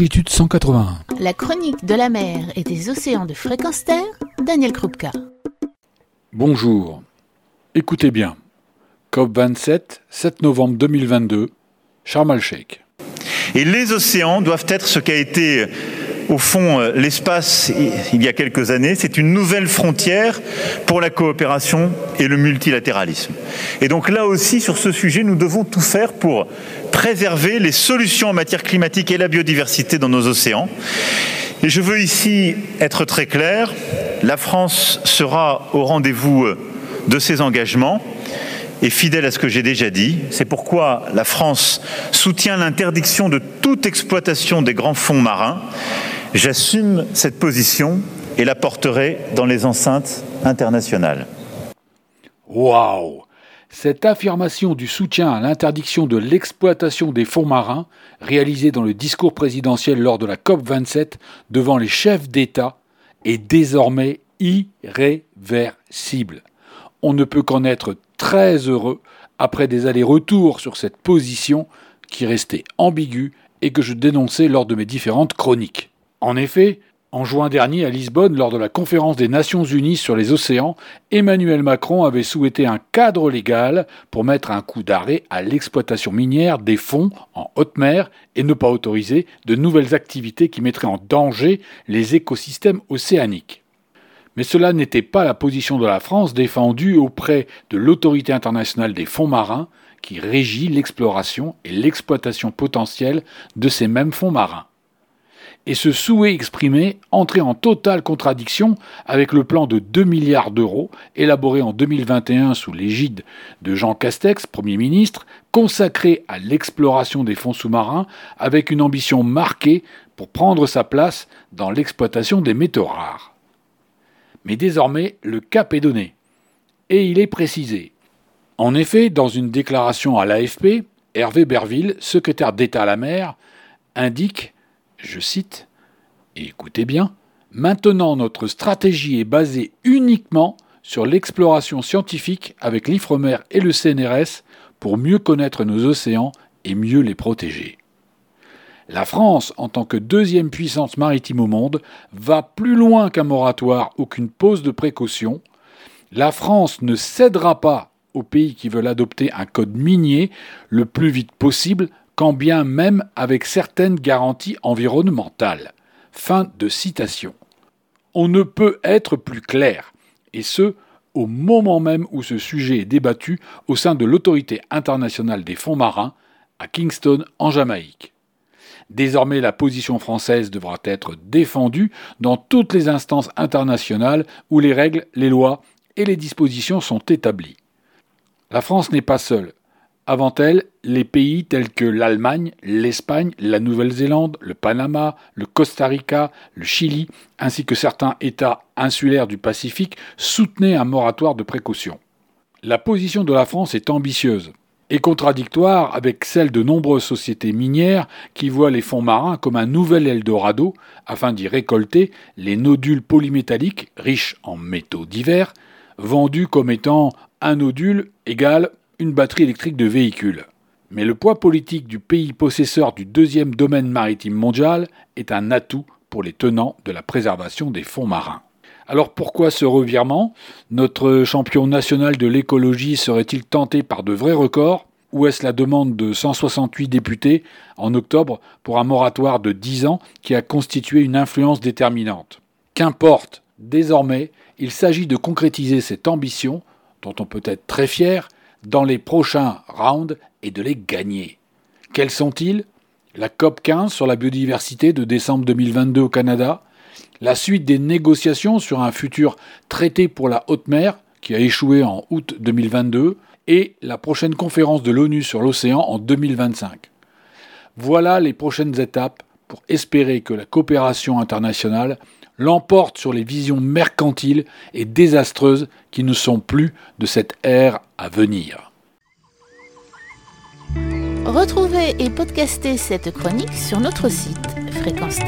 longitude 181. La chronique de la mer et des océans de fréquence terre, Daniel Krupka. Bonjour. Écoutez bien. COP27, 7 novembre 2022, Sharm el-Sheikh. Et les océans doivent être ce qu'a été au fond, euh, l'espace, il y a quelques années, c'est une nouvelle frontière pour la coopération et le multilatéralisme. Et donc là aussi, sur ce sujet, nous devons tout faire pour préserver les solutions en matière climatique et la biodiversité dans nos océans. Et je veux ici être très clair, la France sera au rendez-vous euh, de ses engagements et fidèle à ce que j'ai déjà dit. C'est pourquoi la France soutient l'interdiction de toute exploitation des grands fonds marins J'assume cette position et la porterai dans les enceintes internationales. Waouh Cette affirmation du soutien à l'interdiction de l'exploitation des fonds marins, réalisée dans le discours présidentiel lors de la COP27 devant les chefs d'État, est désormais irréversible. On ne peut qu'en être très heureux après des allers-retours sur cette position qui restait ambiguë et que je dénonçais lors de mes différentes chroniques. En effet, en juin dernier à Lisbonne, lors de la conférence des Nations Unies sur les océans, Emmanuel Macron avait souhaité un cadre légal pour mettre un coup d'arrêt à l'exploitation minière des fonds en haute mer et ne pas autoriser de nouvelles activités qui mettraient en danger les écosystèmes océaniques. Mais cela n'était pas la position de la France défendue auprès de l'autorité internationale des fonds marins qui régit l'exploration et l'exploitation potentielle de ces mêmes fonds marins et ce souhait exprimé entrait en totale contradiction avec le plan de 2 milliards d'euros élaboré en 2021 sous l'égide de Jean Castex, Premier ministre, consacré à l'exploration des fonds sous-marins avec une ambition marquée pour prendre sa place dans l'exploitation des métaux rares. Mais désormais, le cap est donné, et il est précisé. En effet, dans une déclaration à l'AFP, Hervé Berville, secrétaire d'État à la mer, indique je cite, écoutez bien, Maintenant notre stratégie est basée uniquement sur l'exploration scientifique avec l'IFREMER et le CNRS pour mieux connaître nos océans et mieux les protéger. La France, en tant que deuxième puissance maritime au monde, va plus loin qu'un moratoire ou qu'une pause de précaution. La France ne cédera pas aux pays qui veulent adopter un code minier le plus vite possible quand bien même avec certaines garanties environnementales. Fin de citation. On ne peut être plus clair, et ce, au moment même où ce sujet est débattu au sein de l'autorité internationale des fonds marins, à Kingston, en Jamaïque. Désormais, la position française devra être défendue dans toutes les instances internationales où les règles, les lois et les dispositions sont établies. La France n'est pas seule. Avant elle, les pays tels que l'Allemagne, l'Espagne, la Nouvelle-Zélande, le Panama, le Costa Rica, le Chili, ainsi que certains États insulaires du Pacifique soutenaient un moratoire de précaution. La position de la France est ambitieuse et contradictoire avec celle de nombreuses sociétés minières qui voient les fonds marins comme un nouvel Eldorado afin d'y récolter les nodules polymétalliques riches en métaux divers, vendus comme étant un nodule égal une batterie électrique de véhicule. Mais le poids politique du pays possesseur du deuxième domaine maritime mondial est un atout pour les tenants de la préservation des fonds marins. Alors pourquoi ce revirement? Notre champion national de l'écologie serait-il tenté par de vrais records? Ou est-ce la demande de 168 députés en octobre pour un moratoire de 10 ans qui a constitué une influence déterminante? Qu'importe, désormais, il s'agit de concrétiser cette ambition, dont on peut être très fier, dans les prochains rounds et de les gagner. Quels sont-ils? La COP 15 sur la biodiversité de décembre 2022 au Canada, la suite des négociations sur un futur traité pour la haute mer qui a échoué en août 2022 et la prochaine conférence de l'ONU sur l'océan en 2025. Voilà les prochaines étapes pour espérer que la coopération internationale l'emporte sur les visions mercantiles et désastreuses qui ne sont plus de cette ère venir. Retrouvez et podcastez cette chronique sur notre site fréquence